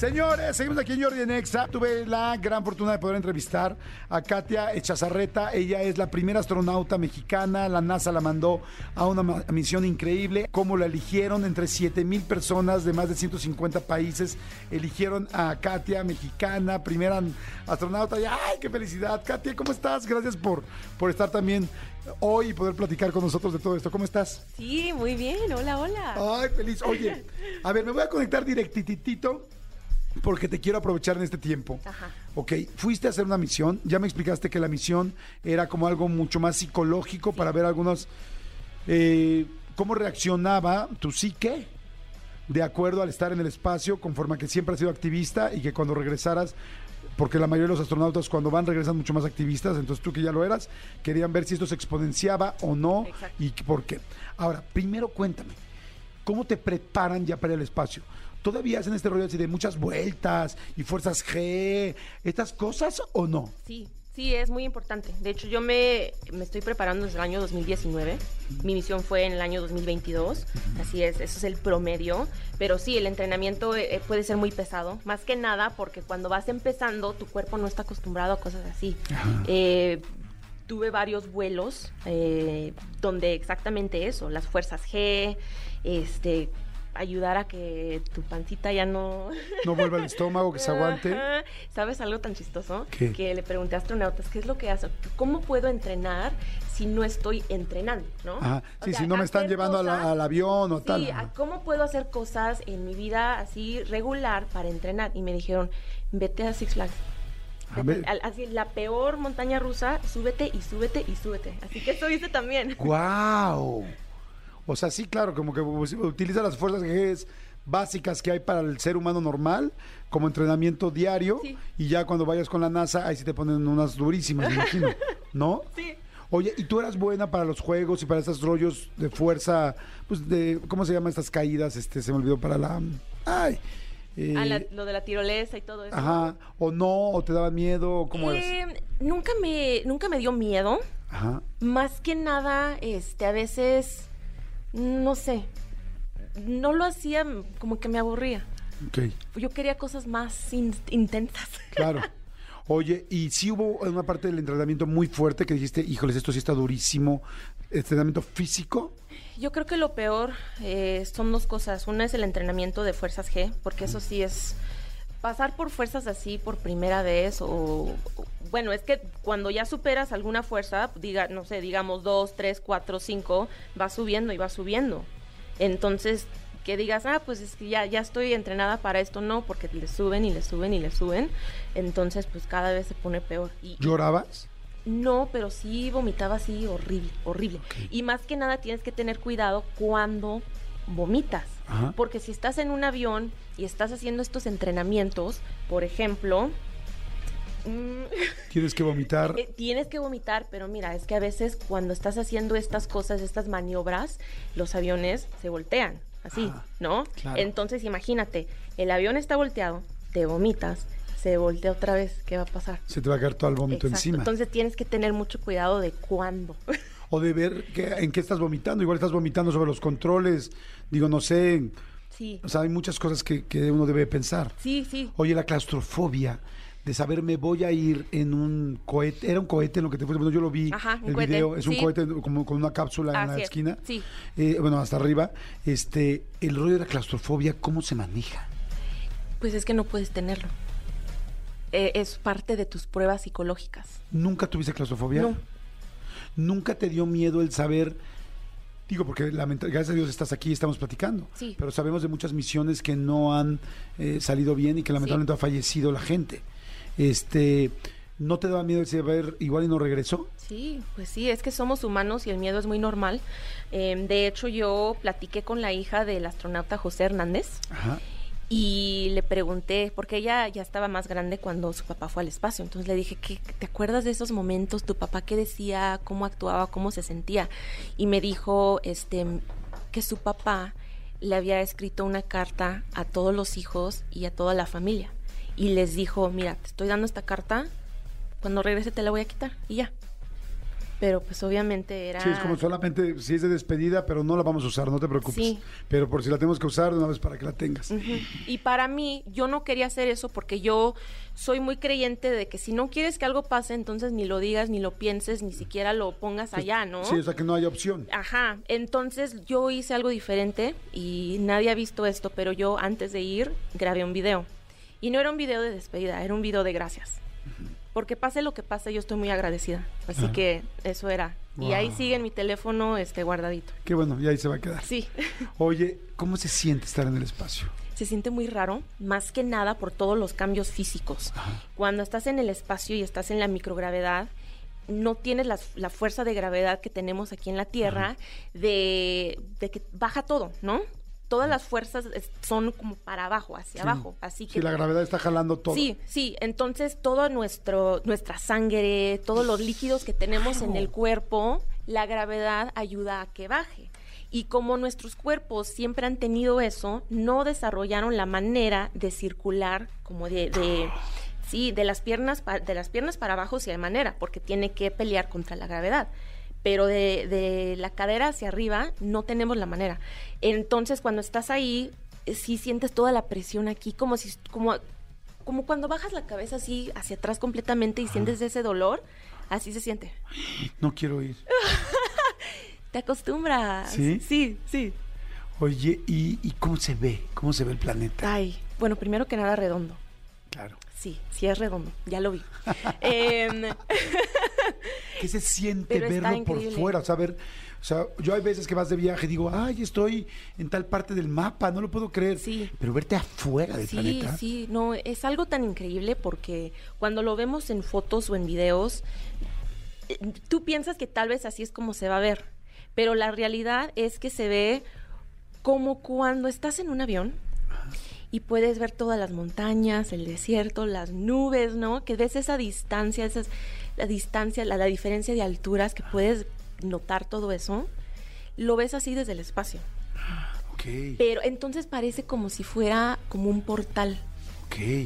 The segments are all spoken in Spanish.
Señores, seguimos aquí en Jordi en Exa. Tuve la gran fortuna de poder entrevistar a Katia Echazarreta. Ella es la primera astronauta mexicana. La NASA la mandó a una misión increíble. Cómo la eligieron entre 7 mil personas de más de 150 países. Eligieron a Katia, mexicana, primera astronauta. Y ¡ay, qué felicidad! Katia, ¿cómo estás? Gracias por, por estar también hoy y poder platicar con nosotros de todo esto. ¿Cómo estás? Sí, muy bien. Hola, hola. Ay, feliz. Oye, a ver, me voy a conectar directititito porque te quiero aprovechar en este tiempo. Ajá. Ok, fuiste a hacer una misión. Ya me explicaste que la misión era como algo mucho más psicológico para ver algunos. eh, cómo reaccionaba tu psique de acuerdo al estar en el espacio, conforme a que siempre has sido activista y que cuando regresaras. Porque la mayoría de los astronautas cuando van regresan mucho más activistas, entonces tú que ya lo eras, querían ver si esto se exponenciaba o no Exacto. y por qué. Ahora, primero cuéntame, ¿cómo te preparan ya para el espacio? ¿Todavía hacen este rollo así de muchas vueltas y fuerzas G, estas cosas o no? Sí, sí, es muy importante. De hecho, yo me, me estoy preparando desde el año 2019. Mi misión fue en el año 2022. Así es, eso es el promedio. Pero sí, el entrenamiento eh, puede ser muy pesado. Más que nada porque cuando vas empezando, tu cuerpo no está acostumbrado a cosas así. Eh, tuve varios vuelos eh, donde exactamente eso, las fuerzas G, este ayudar a que tu pancita ya no No vuelva al estómago, que se aguante. Ajá. ¿Sabes algo tan chistoso? ¿Qué? Que le pregunté a astronautas, ¿qué es lo que hacen? ¿Cómo puedo entrenar si no estoy entrenando? ¿no? Ajá. O Sí, sea, si no me están llevando a la- al avión o sí, tal. a ¿cómo puedo hacer cosas en mi vida así regular para entrenar? Y me dijeron, vete a Six Flags. A Vete al- así, la peor montaña rusa, súbete y súbete y súbete. Así que eso hice también. ¡Guau! O sea, sí, claro, como que us- utiliza las fuerzas básicas que hay para el ser humano normal como entrenamiento diario Sí. y ya cuando vayas con la NASA ahí sí te ponen unas durísimas, me imagino, ¿no? Sí. Oye, ¿y tú eras buena para los juegos y para estos rollos de fuerza, pues de, ¿cómo se llaman estas caídas? Este, se me olvidó para la... Ay. eh, Ah, la- lo de la tirolesa y todo eso. ajá, o no, o te daba miedo, cómo eres. Eh, nunca me, nunca me dio miedo. Ajá. Más que nada, este, a veces, no sé, no lo hacía, como que me aburría. Ok, Yo quería cosas más in- intensas. claro. Oye, y sí hubo una parte del entrenamiento muy fuerte que dijiste, híjoles, esto sí está durísimo, entrenamiento físico. Yo creo que lo peor eh, son dos cosas. Una es el entrenamiento de fuerzas G, porque eso sí es pasar por fuerzas así por primera vez o, bueno, es que cuando ya superas alguna fuerza, diga, no sé, digamos dos, tres, cuatro, cinco, va subiendo y va subiendo. Entonces, que digas, ah, pues es que ya, ya estoy entrenada para esto, no, porque le suben y le suben y le suben. Entonces, pues cada vez se pone peor. Y, ¿Llorabas? no, pero sí vomitaba así horrible, horrible. Y más que nada tienes que tener cuidado cuando vomitas. Ajá. Porque si estás en un avión y estás haciendo estos entrenamientos, por ejemplo, mm, Tienes que vomitar. eh, tienes que vomitar, pero mira, es que a veces cuando estás haciendo estas cosas, estas maniobras, los aviones se voltean, así, Ah, ¿no? claro. Entonces imagínate, el avión está volteado, te vomitas, se voltea otra vez, ¿qué va a pasar? Se te va a caer todo el vómito Exacto. encima. Entonces tienes que tener mucho cuidado de cuándo. O de ver que, en qué estás vomitando. Igual estás vomitando sobre los controles. Digo, no sé. sí, O sea, hay muchas cosas que, que uno debe pensar. sí, sí. Oye, la claustrofobia de saber me voy a ir en un cohete. Era un cohete en lo que te fuiste. Bueno, yo lo vi. Ajá, un el cohete, video. Es un sí. cohete como con una cápsula en la es, esquina. sí. Eh, bueno, hasta arriba. Este, el rollo de la claustrofobia, ¿cómo se maneja? Pues es que no puedes tenerlo. Eh, es parte de tus pruebas psicológicas. ¿Nunca tuviste claustrofobia? No. ¿Nunca te dio miedo el saber? Digo, porque gracias a Dios estás aquí y estamos platicando. Sí. Pero sabemos de muchas misiones que no han eh, salido bien y que lamentablemente ha fallecido la gente. Este, ¿No te daba miedo el saber igual y no regresó? Sí, pues sí, es que somos humanos y el miedo es muy normal. Eh, de hecho, yo platiqué con la hija del astronauta José Hernández Ajá. Y le pregunté, porque ella ya estaba más grande cuando su papá fue al espacio, entonces le dije, ¿qué, ¿te acuerdas de esos momentos? ¿Tu papá qué decía? ¿Cómo actuaba? ¿Cómo se sentía? Y me dijo este, que su papá le había escrito una carta a todos los hijos y a toda la familia. Y les dijo, mira, te estoy dando esta carta, cuando regrese te la voy a quitar y ya. Pero pues obviamente era... Sí, es como solamente si es de despedida, pero no la vamos a usar, no te preocupes. Sí. Pero por si la tenemos que usar una vez para que la tengas. Y para mí, yo no quería hacer eso porque yo soy muy creyente de que si no quieres que algo pase, entonces ni lo digas, ni lo pienses, ni siquiera lo pongas allá, ¿no? Sí, o sea que no hay opción. Ajá, entonces yo hice algo diferente y nadie ha visto esto, pero yo antes de ir grabé un video. Y no era un video de despedida, era un video de gracias. Porque pase lo que pase, yo estoy muy agradecida. Así que eso era. Y ahí sigue en mi teléfono este guardadito. Qué bueno, y ahí se va a quedar. Sí. Oye, ¿cómo se siente estar en el espacio? se siente muy raro, más que nada por todos los cambios físicos. Cuando estás en el espacio y estás en la microgravedad, no tienes la, la fuerza de gravedad que tenemos aquí en la Tierra de, de que baja todo, ¿no? Todas las fuerzas son como para abajo, hacia Sí. abajo. Así que Sí, la gravedad está jalando todo. Sí, sí, entonces todo nuestro, nuestra sangre, todos los líquidos que tenemos en el cuerpo, la gravedad ayuda a que baje. Y como nuestros cuerpos siempre han tenido eso, no desarrollaron la manera de circular como de, de- sí, de las piernas pa- de las piernas para abajo sí hay manera, porque tiene que pelear contra la gravedad. Pero de, de la cadera hacia arriba no tenemos la manera. Entonces cuando estás ahí, eh, sí sientes toda la presión aquí, como si, como, como cuando bajas la cabeza así hacia atrás completamente y sientes ese dolor, así se siente. No quiero ir. Te acostumbras. ¿Sí? Sí, sí. Oye, ¿y, y cómo se ve? ¿Cómo se ve el planeta? Ay, bueno, primero que nada redondo. Claro. Sí, sí es redondo, ya lo vi. Em, ¿Qué se siente Pero está verlo por fuera? O sea, ver, o sea, yo hay veces que vas de viaje y digo, ay, estoy en tal parte del mapa, no lo puedo creer. Sí. Pero verte afuera del sí, planeta. sí, no, es algo tan increíble porque cuando lo vemos en fotos o en videos, tú piensas que tal vez así es como se va a ver, pero la realidad es que se ve como cuando estás en un avión y puedes ver todas las montañas, el desierto, las nubes, ¿no? Que ves esa distancia, esas, la distancia, la, la diferencia de alturas, que puedes notar todo eso. Lo ves así desde el espacio. Ok, Pero entonces parece como si fuera como un portal.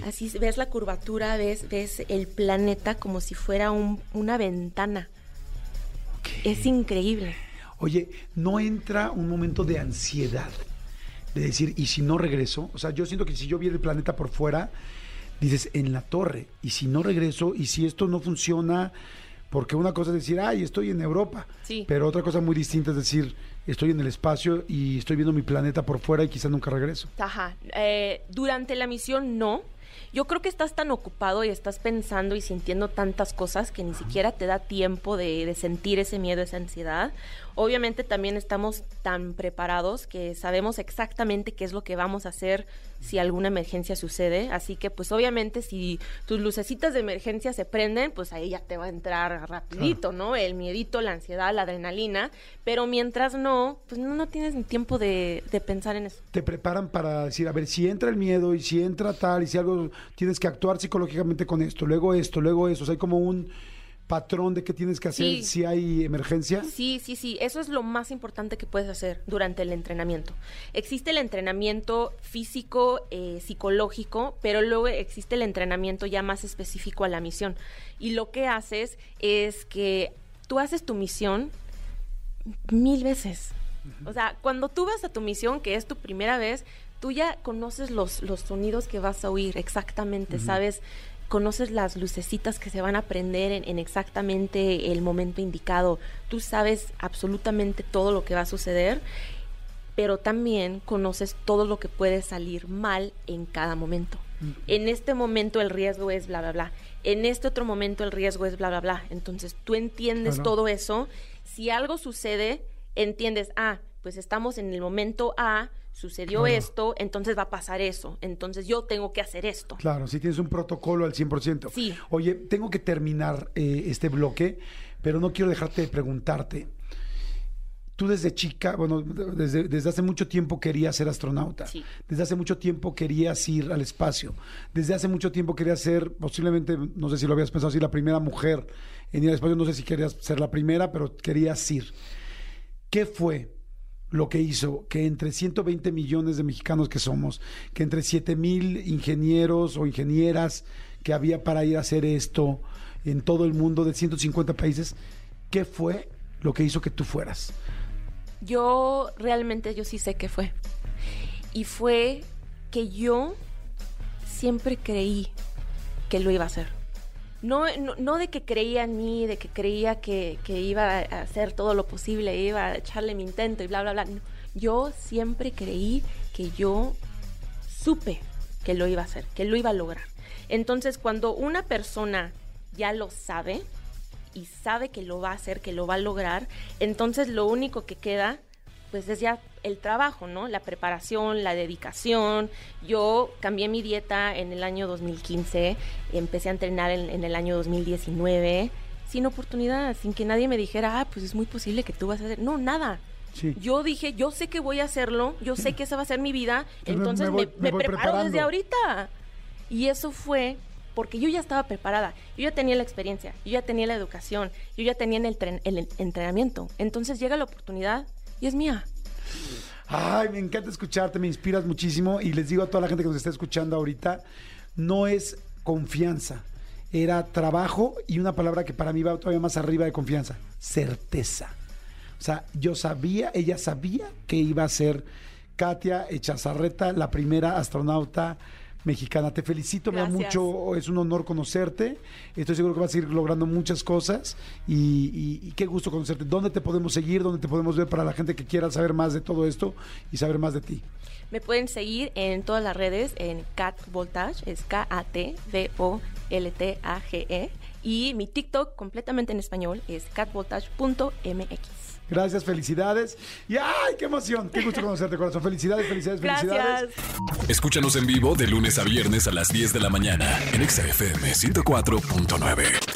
Así ves la curvatura, ves, ves el planeta como si fuera un- una ventana. Es increíble. Oye, ¿no entra un momento de ansiedad? De decir, ¿y si no regreso? O sea, yo siento que si yo viera el planeta por fuera, dices, en la torre, ¿y si no regreso? ¿Y si esto no funciona? Porque una cosa es decir, ay, estoy en Europa. Sí. Pero otra cosa muy distinta es decir, estoy en el espacio y estoy viendo mi planeta por fuera y quizás nunca regreso. Ajá. Eh, durante la misión no. Yo creo que estás tan ocupado y estás pensando y sintiendo tantas cosas que ni siquiera te da tiempo de, de sentir ese miedo, esa ansiedad. Obviamente también estamos tan preparados que sabemos exactamente qué es lo que vamos a hacer si alguna emergencia sucede. Así que pues obviamente si tus lucecitas de emergencia se prenden, pues ahí ya te va a entrar rapidito, ¿no? El miedito, la ansiedad, la adrenalina. Pero mientras no, pues no, no tienes ni tiempo de, de pensar en eso. Te preparan para decir, a ver, si entra el miedo y si entra tal y si algo, tienes que actuar psicológicamente con esto, luego esto, luego eso. O sea, hay como un patrón de qué tienes que hacer Sí. si hay emergencia. Sí, sí, sí, eso es lo más importante que puedes hacer durante el entrenamiento. Existe el entrenamiento físico, eh, psicológico, pero luego existe el entrenamiento ya más específico a la misión. Y lo que haces es que tú haces tu misión mil veces. O sea, cuando tú vas a tu misión, que es tu primera vez, tú ya conoces los, los sonidos que vas a oír exactamente, ¿sabes? Conoces las lucecitas que se van a prender en, en exactamente el momento indicado. Tú sabes absolutamente todo lo que va a suceder, pero también conoces todo lo que puede salir mal en cada momento. En este momento el riesgo es bla, bla, bla. En este otro momento el riesgo es bla, bla, bla. Entonces tú entiendes todo eso. Si algo sucede, entiendes, ah, pues estamos en el momento A, sucedió Claro. esto, entonces va a pasar eso. Entonces yo tengo que hacer esto. Claro, si tienes un protocolo al 100%. Sí. Oye, tengo que terminar eh, este bloque, pero no quiero dejarte de preguntarte. Tú desde chica, bueno, desde, desde hace mucho tiempo querías ser astronauta. Sí. Desde hace mucho tiempo querías ir al espacio. Desde hace mucho tiempo querías ser, posiblemente, no sé si lo habías pensado así, la primera mujer en ir al espacio. No sé si querías ser la primera, pero querías ir. ¿Qué fue lo que hizo que entre 120 millones de mexicanos que somos, que entre 7 mil ingenieros o ingenieras que había para ir a hacer esto en todo el mundo de 150 países, ¿qué fue lo que hizo que tú fueras? Yo realmente yo sí sé qué fue. Y fue que yo siempre creí que lo iba a hacer. No, no, de que creía en mí, de que creía que, iba a hacer todo lo posible, iba a echarle mi intento y bla, bla, bla. Yo siempre creí que yo supe que lo iba a hacer, que lo iba a lograr. Entonces, cuando una persona ya lo sabe y sabe que lo va a hacer, que lo va a lograr, entonces lo único que queda pues es ya el trabajo, ¿no? La preparación, la dedicación. Yo cambié mi dieta en el año 2015, empecé a entrenar en, en, el año 2019, sin oportunidad, sin que nadie me dijera, ah, pues es muy posible que tú vas a hacer. No, nada. Sí. Yo dije, yo sé que voy a hacerlo, yo sé que esa va a ser mi vida, Entonces entonces me me, voy- me me voy preparo preparando. desde ahorita. Y eso fue porque yo ya estaba preparada, yo ya tenía la experiencia, yo ya tenía la educación, yo ya tenía el, tren- el entrenamiento. Entonces llega la oportunidad y es mía. Ay, me encanta escucharte, me inspiras muchísimo y les digo a toda la gente que nos está escuchando ahorita, no es confianza, era trabajo y una palabra que para mí va todavía más arriba de confianza, certeza. O sea, yo sabía, ella sabía que iba a ser Katia Echazarreta, la primera astronauta mexicana. Te felicito, me da mucho, es un honor conocerte. Estoy seguro que vas a ir logrando muchas cosas y, y- y qué gusto conocerte. ¿Dónde te podemos seguir? ¿Dónde te podemos ver para la gente que quiera saber más de todo esto y saber más de ti? Me pueden seguir en todas las redes en Cat Voltage, es K-A-T-V-O-L-T-A-G-E. E. Y mi TikTok completamente en español es catvoltage.mx. Gracias, felicidades. Y ¡ay, qué emoción! Qué gusto conocerte, corazón. Felicidades, felicidades, felicidades. Gracias. Escúchanos en vivo de lunes a viernes a las 10 de la mañana en Exa FM 104.9.